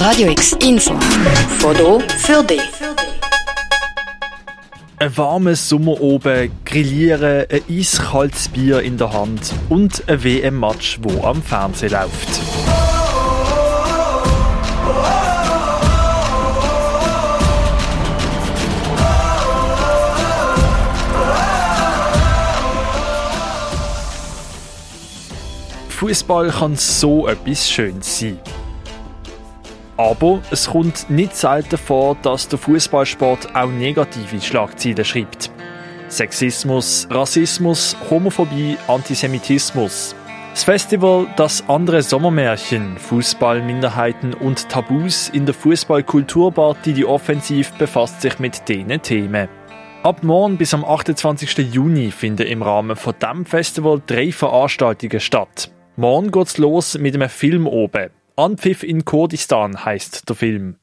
Radio X Info. Foto für dich. Ein warmes Sommer oben, grillieren, ein eiskaltes Bier in der Hand und ein WM-Match, wo am Fernsehen läuft. Fußball kann so etwas Schönes sein. Aber es kommt nicht selten vor, dass der Fußballsport auch negative Schlagzeilen schreibt. Sexismus, Rassismus, Homophobie, Antisemitismus. Das Festival Das andere Sommermärchen, Fußball, Minderheiten und Tabus in der Fußballkulturbar die Offensiv befasst sich mit diesen Themen. Ab morgen bis am 28. Juni finden im Rahmen von diesem Festival drei Veranstaltungen statt. Morgen geht's los mit einem Film oben. Anpfiff in Kurdistan heißt der Film.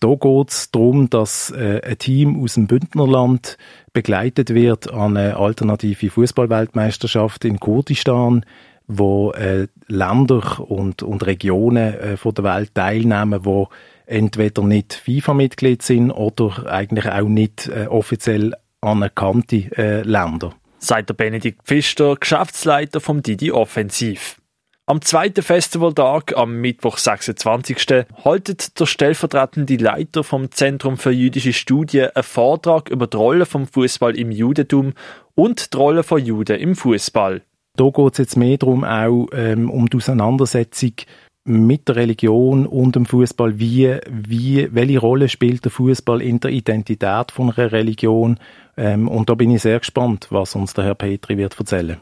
Da geht es darum, dass äh, ein Team aus dem Bündnerland begleitet wird an eine alternative Fußballweltmeisterschaft in Kurdistan, wo äh, Länder und, und Regionen äh, von der Welt teilnehmen, wo entweder nicht FIFA-Mitglied sind oder eigentlich auch nicht äh, offiziell anerkannte äh, Länder. Sagt der Benedikt Pfister, Geschäftsleiter vom Didi Offensiv. Am zweiten Festivaltag, am Mittwoch 26. haltet der stellvertretende Leiter vom Zentrum für jüdische Studien einen Vortrag über die Rolle vom Fußball im Judentum und die Rolle von Juden im Fußball. Da geht es jetzt mehr darum, auch ähm, um die Auseinandersetzung mit der Religion und dem Fußball. Wie, wie, welche Rolle spielt der Fußball in der Identität von einer Religion? Ähm, und da bin ich sehr gespannt, was uns der Herr Petri wird erzählen.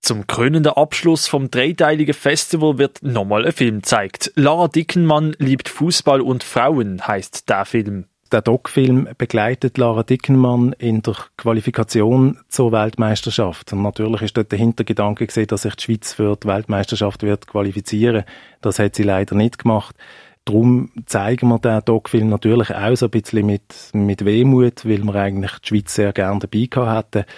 Zum krönenden Abschluss vom dreiteiligen Festival wird nochmal ein Film gezeigt. Lara Dickenmann liebt Fußball und Frauen, heißt der Film. Der Doc-Film begleitet Lara Dickenmann in der Qualifikation zur Weltmeisterschaft. Und natürlich ist dort der Hintergedanke gesehen, dass sich die Schweiz für die Weltmeisterschaft wird qualifizieren. Das hat sie leider nicht gemacht. Darum zeigen wir den Doc-Film natürlich auch so ein bisschen mit, mit Wehmut, weil wir eigentlich die Schweiz sehr gerne dabei gehabt hätten.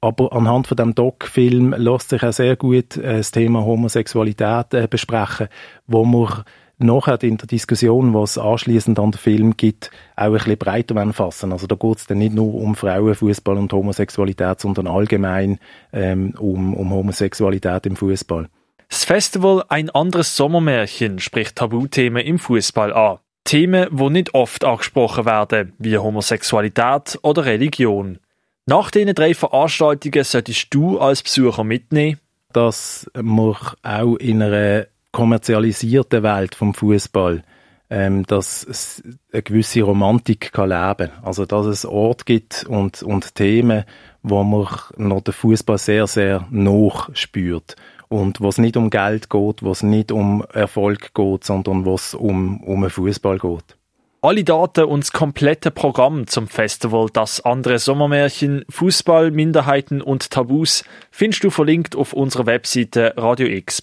Aber anhand von dem Doc-Film lässt sich auch sehr gut äh, das Thema Homosexualität äh, besprechen, wo man nachher in der Diskussion, was anschließend an den Film gibt, auch ein bisschen breiter fassen. Also da geht es dann nicht nur um Frauenfußball und Homosexualität, sondern allgemein ähm, um, um Homosexualität im Fußball. Das Festival Ein anderes Sommermärchen spricht Tabuthemen im Fußball an. Themen, wo nicht oft angesprochen werden, wie Homosexualität oder Religion. Nach diesen drei Veranstaltungen solltest du als Besucher mitnehmen, dass man auch in einer kommerzialisierten Welt vom Fußball ähm, dass es eine gewisse Romantik kann leben Also, dass es Orte gibt und, und Themen, wo man noch den Fußball sehr, sehr noch spürt. Und wo es nicht um Geld geht, wo es nicht um Erfolg geht, sondern wo es um, um Fußball geht. Alle Daten und das komplette Programm zum Festival Das andere Sommermärchen, Fußball, Minderheiten und Tabus findest du verlinkt auf unserer Webseite radiox.ch.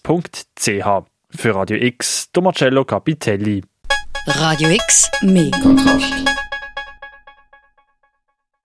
Für Radio X, Tomacello Capitelli. Radio X, mehr Kontrast.